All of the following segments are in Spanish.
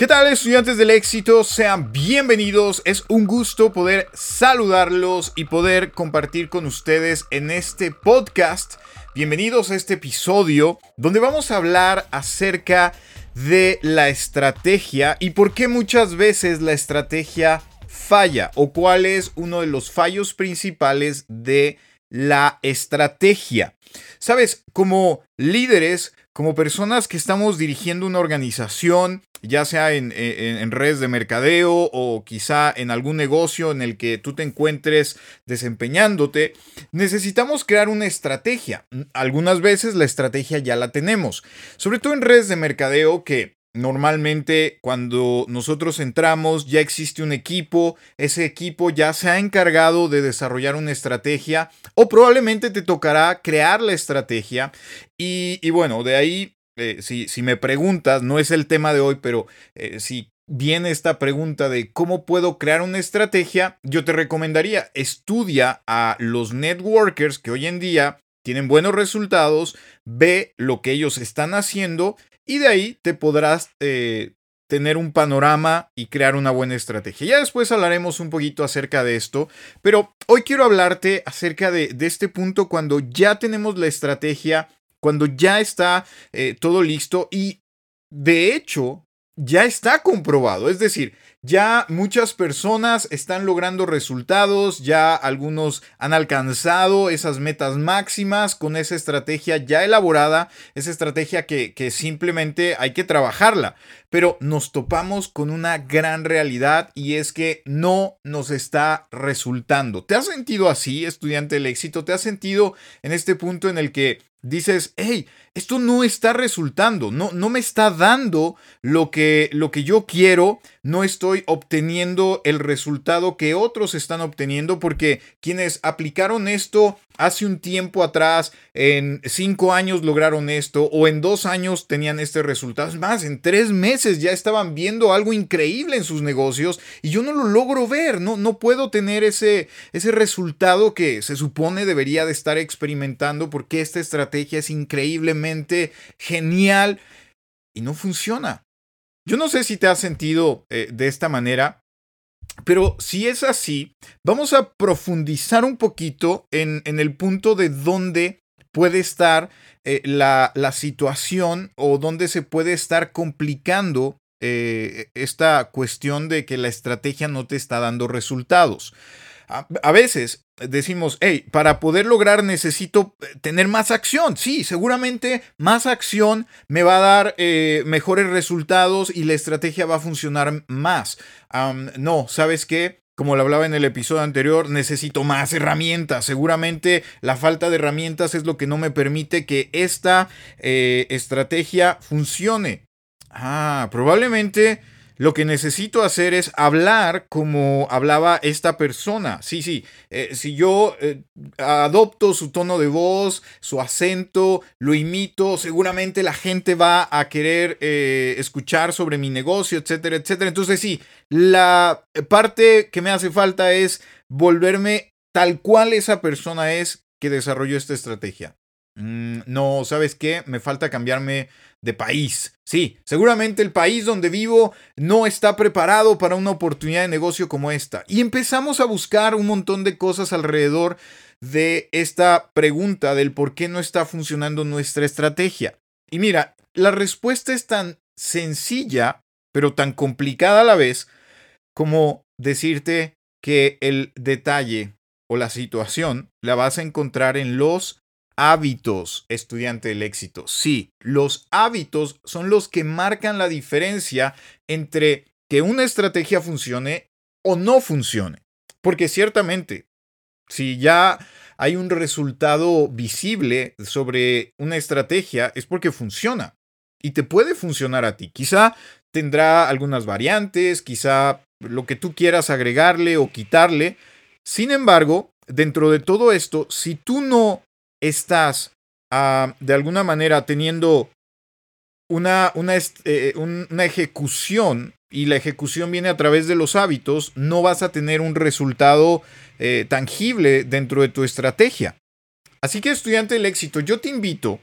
¿Qué tal estudiantes del éxito? Sean bienvenidos. Es un gusto poder saludarlos y poder compartir con ustedes en este podcast. Bienvenidos a este episodio donde vamos a hablar acerca de la estrategia y por qué muchas veces la estrategia falla o cuál es uno de los fallos principales de la estrategia. Sabes, como líderes, como personas que estamos dirigiendo una organización, ya sea en, redes de mercadeo o quizá en algún negocio en el que tú te encuentres desempeñándote, necesitamos crear una estrategia. Algunas veces la estrategia ya la tenemos, sobre todo en redes de mercadeo que Normalmente cuando nosotros entramos ya existe un equipo, ese equipo ya se ha encargado de desarrollar una estrategia o probablemente te tocará crear la estrategia y, bueno, de ahí, eh, si, me preguntas, no es el tema de hoy, pero eh, si viene esta pregunta de cómo puedo crear una estrategia, yo te recomendaría estudia a los networkers que hoy en día tienen buenos resultados, ve lo que ellos están haciendo y de ahí te podrás eh, tener un panorama y crear una buena estrategia. Ya después hablaremos un poquito acerca de esto, pero hoy quiero hablarte acerca de, este punto cuando ya tenemos la estrategia, cuando ya está eh, todo listo y de hecho ya está comprobado. Es decir, ya muchas personas están logrando resultados, ya algunos han alcanzado esas metas máximas con esa estrategia ya elaborada, esa estrategia que, simplemente hay que trabajarla. Pero nos topamos con una gran realidad y es que no nos está resultando. ¿Te has sentido así, estudiante del éxito? ¿Te has sentido en este punto en el que dices, hey, esto no está resultando, no, no me está dando lo que, lo que yo quiero, no estoy obteniendo el resultado que otros están obteniendo porque quienes aplicaron esto hace un tiempo atrás, en cinco años lograron esto o en dos años tenían este resultado. Es más, en tres meses ya estaban viendo algo increíble en sus negocios y yo no lo logro ver, no, no puedo tener ese, ese resultado que se supone debería de estar experimentando porque esta estrategia es increíblemente genial y no funciona. Yo no sé si te has sentido eh, de esta manera, pero si es así, vamos a profundizar un poquito en, el punto de dónde puede estar eh, la, situación o dónde se puede estar complicando eh, esta cuestión de que la estrategia no te está dando resultados. A, veces decimos, hey, para poder lograr necesito eh, tener más acción. Sí, seguramente más acción me va a dar eh, mejores resultados y la estrategia va a funcionar más. no, ¿sabes qué? Como lo hablaba en el episodio anterior, necesito más herramientas. Seguramente la falta de herramientas es lo que no me permite que esta eh, estrategia funcione. Ah, probablemente lo que necesito hacer es hablar como hablaba esta persona. Sí, sí, eh, si yo eh, adopto su tono de voz, su acento, lo imito, seguramente la gente va a querer eh, escuchar sobre mi negocio, etcétera, etcétera. Entonces sí, la parte que me hace falta es volverme tal cual esa persona es que desarrolló esta estrategia. Mm, no, ¿sabes qué? Me falta cambiarme de país. Sí, seguramente el país donde vivo no está preparado para una oportunidad de negocio como esta. Y empezamos a buscar un montón de cosas alrededor de esta pregunta del por qué no está funcionando nuestra estrategia. Y mira, la respuesta es tan sencilla, pero tan complicada a la vez, como decirte que el detalle o la situación la vas a encontrar en los hábitos, estudiante del éxito. Sí, los hábitos son los que marcan la diferencia entre que una estrategia funcione o no funcione. Porque ciertamente, si ya hay un resultado visible sobre una estrategia, es porque funciona. Y te puede funcionar a ti. Quizá tendrá algunas variantes, quizá lo que tú quieras agregarle o quitarle. Sin embargo, dentro de todo esto, si tú no estás ah, de alguna manera teniendo una, una, eh, una ejecución y la ejecución viene a través de los hábitos, no vas a tener un resultado eh, tangible dentro de tu estrategia. Así que estudiante del éxito, yo te invito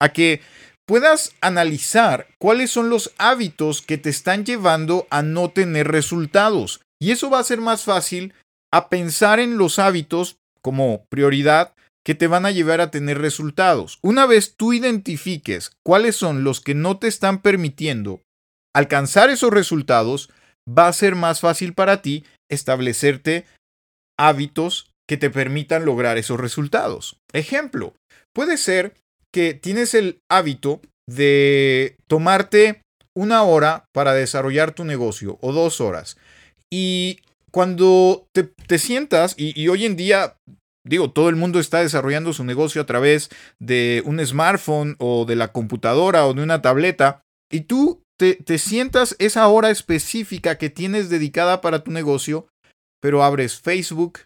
a que puedas analizar cuáles son los hábitos que te están llevando a no tener resultados. Y eso va a ser más fácil a pensar en los hábitos como prioridad que te van a llevar a tener resultados. Una vez tú identifiques cuáles son los que no te están permitiendo alcanzar esos resultados, va a ser más fácil para ti establecerte hábitos que te permitan lograr esos resultados. Ejemplo, puede ser que tienes el hábito de tomarte una hora para desarrollar tu negocio o dos horas. Y cuando te, sientas, y, hoy en día digo, todo el mundo está desarrollando su negocio a través de un smartphone o de la computadora o de una tableta, y tú te, sientas esa hora específica que tienes dedicada para tu negocio, pero abres Facebook,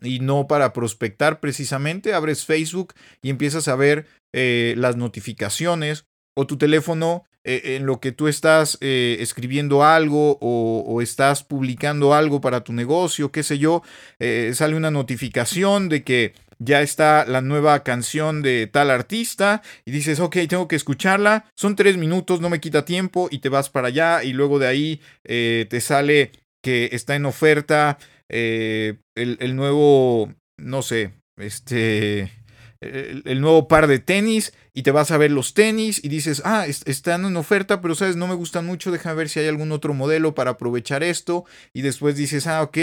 y no para prospectar precisamente, abres Facebook y empiezas a ver eh, las notificaciones o tu teléfono eh, en lo que tú estás eh, escribiendo algo o, estás publicando algo para tu negocio, qué sé yo, sale una notificación de que ya está la nueva canción de tal artista y dices, ok, tengo que escucharla, son tres minutos, no me quita tiempo y te vas para allá y luego de ahí te sale que está en oferta eh, el, nuevo, no sé, este, el, nuevo par de tenis y te vas a ver los tenis y dices, ah, están en oferta, pero sabes, no me gustan mucho, déjame ver si hay algún otro modelo para aprovechar esto. Y después dices, ah, ok,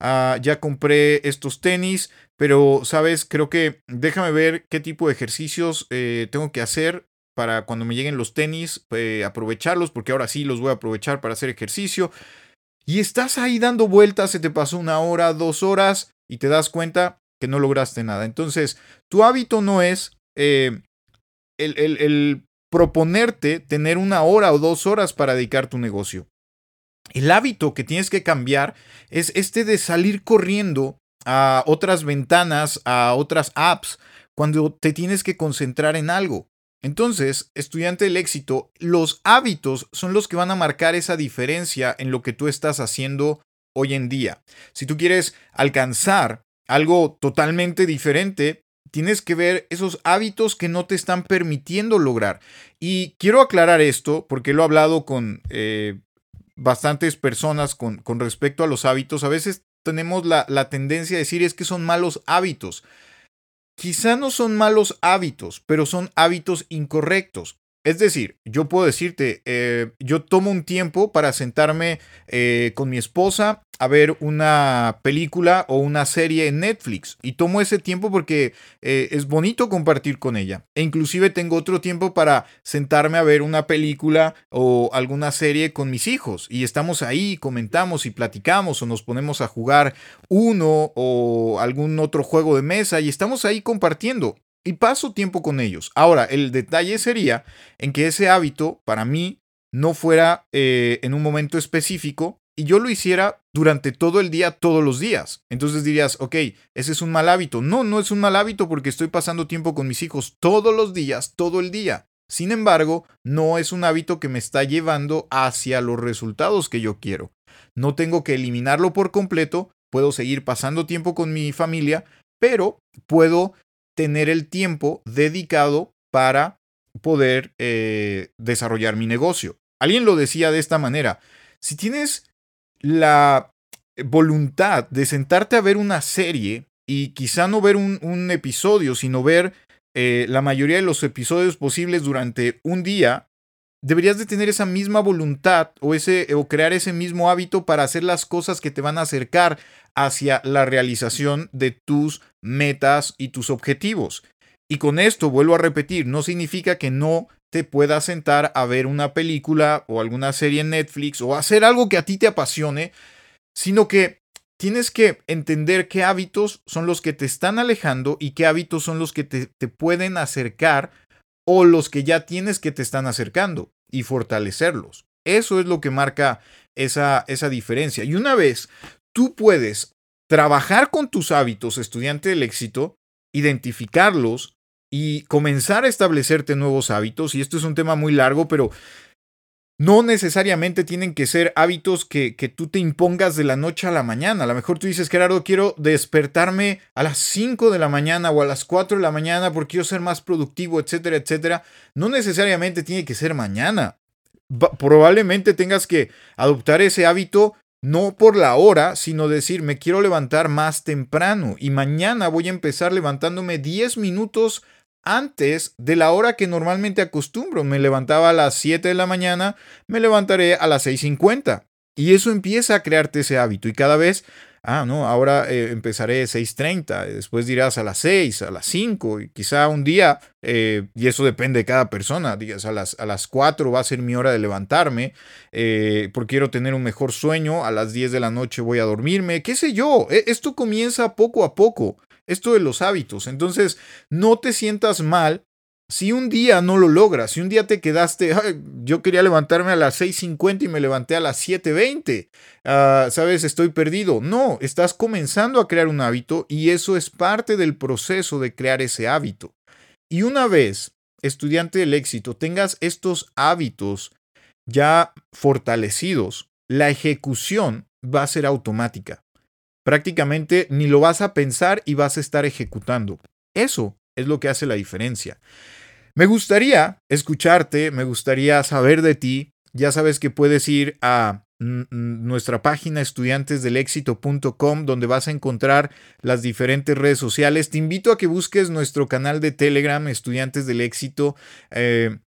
ah, ya compré estos tenis, pero sabes, creo que déjame ver qué tipo de ejercicios eh, tengo que hacer para cuando me lleguen los tenis, eh, aprovecharlos, porque ahora sí los voy a aprovechar para hacer ejercicio. Y estás ahí dando vueltas, se te pasó una hora, dos horas y te das cuenta que no lograste nada. Entonces, tu hábito no es eh, el, el proponerte tener una hora o dos horas para dedicar tu negocio. El hábito que tienes que cambiar es este de salir corriendo a otras ventanas, a otras apps, cuando te tienes que concentrar en algo. Entonces, estudiante del éxito, los hábitos son los que van a marcar esa diferencia en lo que tú estás haciendo hoy en día. Si tú quieres alcanzar algo totalmente diferente, tienes que ver esos hábitos que no te están permitiendo lograr. Y quiero aclarar esto porque lo he hablado con eh, bastantes personas con, con, respecto a los hábitos. A veces tenemos la, la tendencia a decir es que son malos hábitos. Quizá no son malos hábitos, pero son hábitos incorrectos. Es decir, yo puedo decirte, eh, yo tomo un tiempo para sentarme eh, con mi esposa a ver una película o una serie en Netflix. Y tomo ese tiempo porque eh, es bonito compartir con ella. E inclusive tengo otro tiempo para sentarme a ver una película o alguna serie con mis hijos. Y estamos ahí, comentamos y platicamos o nos ponemos a jugar uno o algún otro juego de mesa y estamos ahí compartiendo y paso tiempo con ellos. Ahora, el detalle sería en que ese hábito para mí no fuera eh, en un momento específico y yo lo hiciera durante todo el día, todos los días. Entonces dirías, ok, ese es un mal hábito. No, no es un mal hábito porque estoy pasando tiempo con mis hijos todos los días, todo el día. Sin embargo, no es un hábito que me está llevando hacia los resultados que yo quiero. No tengo que eliminarlo por completo, puedo seguir pasando tiempo con mi familia, pero puedo tener el tiempo dedicado para poder eh, desarrollar mi negocio. Alguien lo decía de esta manera, si tienes la voluntad de sentarte a ver una serie y quizá no ver un, episodio, sino ver eh, la mayoría de los episodios posibles durante un día, deberías de tener esa misma voluntad o, ese, o crear ese mismo hábito para hacer las cosas que te van a acercar hacia la realización de tus metas y tus objetivos. Y con esto, vuelvo a repetir, no significa que no te puedas sentar a ver una película o alguna serie en Netflix o hacer algo que a ti te apasione, sino que tienes que entender qué hábitos son los que te están alejando y qué hábitos son los que te, te pueden acercar o los que ya tienes que te están acercando y fortalecerlos. Eso es lo que marca esa, esa diferencia. Y una vez tú puedes trabajar con tus hábitos, estudiante del éxito, identificarlos y comenzar a establecerte nuevos hábitos, y esto es un tema muy largo, pero no necesariamente tienen que ser hábitos que, que, tú te impongas de la noche a la mañana. A lo mejor tú dices, Gerardo, quiero despertarme a las 5 de la mañana o a las 4 de la mañana porque quiero ser más productivo, etcétera, etcétera. No necesariamente tiene que ser mañana. probablemente tengas que adoptar ese hábito no por la hora, sino decir, me quiero levantar más temprano y mañana voy a empezar levantándome 10 minutos antes de la hora que normalmente acostumbro. Me levantaba a las 7 de la mañana, me levantaré a las 6.50. Y eso empieza a crearte ese hábito y cada vez, ah, no, ahora eh, empezaré 6.30, después dirás a las 6, a las 5 y quizá un día, eh, y eso depende de cada persona, digas a las, a las 4 va a ser mi hora de levantarme eh, porque quiero tener un mejor sueño, a las 10 de la noche voy a dormirme, qué sé yo, e, esto comienza poco a poco esto de los hábitos. Entonces, no te sientas mal si un día no lo logras, si un día te quedaste, yo quería levantarme a las 6.50 y me levanté a las 7.20, ah, sabes, estoy perdido. No, estás comenzando a crear un hábito y eso es parte del proceso de crear ese hábito. Y una vez, estudiante del éxito, tengas estos hábitos ya fortalecidos, la ejecución va a ser automática prácticamente ni lo vas a pensar y vas a estar ejecutando. Eso es lo que hace la diferencia. Me gustaría escucharte, me gustaría saber de ti. Ya sabes que puedes ir a nuestra página estudiantesdelexito.com donde vas a encontrar las diferentes redes sociales. Te invito a que busques nuestro canal de Telegram, Estudiantes del Éxito. Eh,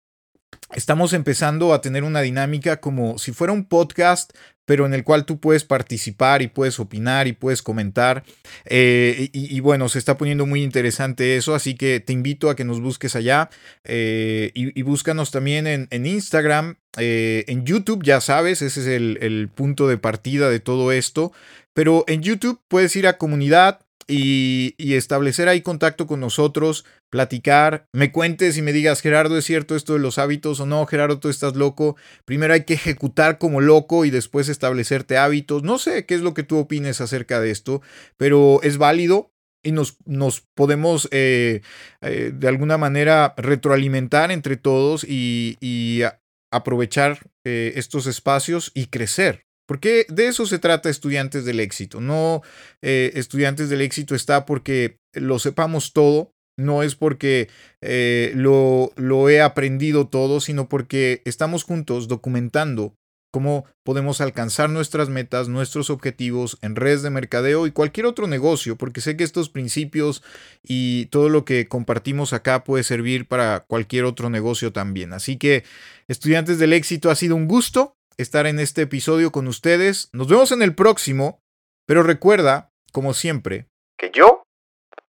estamos empezando a tener una dinámica como si fuera un podcast, pero en el cual tú puedes participar y puedes opinar y puedes comentar. Eh, y, bueno, se está poniendo muy interesante eso, así que te invito a que nos busques allá eh, y, búscanos también en, Instagram, eh, en YouTube, ya sabes, ese es el, el punto de partida de todo esto. Pero en YouTube puedes ir a comunidad, y, establecer ahí contacto con nosotros, platicar, me cuentes y me digas, Gerardo, ¿es cierto esto de los hábitos o no? Gerardo, tú estás loco. Primero hay que ejecutar como loco y después establecerte hábitos. No sé qué es lo que tú opines acerca de esto, pero es válido y nos, nos podemos eh, eh, de alguna manera retroalimentar entre todos y, aprovechar eh, estos espacios y crecer. Porque de eso se trata estudiantes del éxito. No eh, estudiantes del éxito está porque lo sepamos todo, no es porque eh, lo, lo he aprendido todo, sino porque estamos juntos documentando cómo podemos alcanzar nuestras metas, nuestros objetivos en redes de mercadeo y cualquier otro negocio, porque sé que estos principios y todo lo que compartimos acá puede servir para cualquier otro negocio también. Así que, estudiantes del éxito, ha sido un gusto estar en este episodio con ustedes. Nos vemos en el próximo, pero recuerda, como siempre, que yo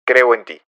creo en ti.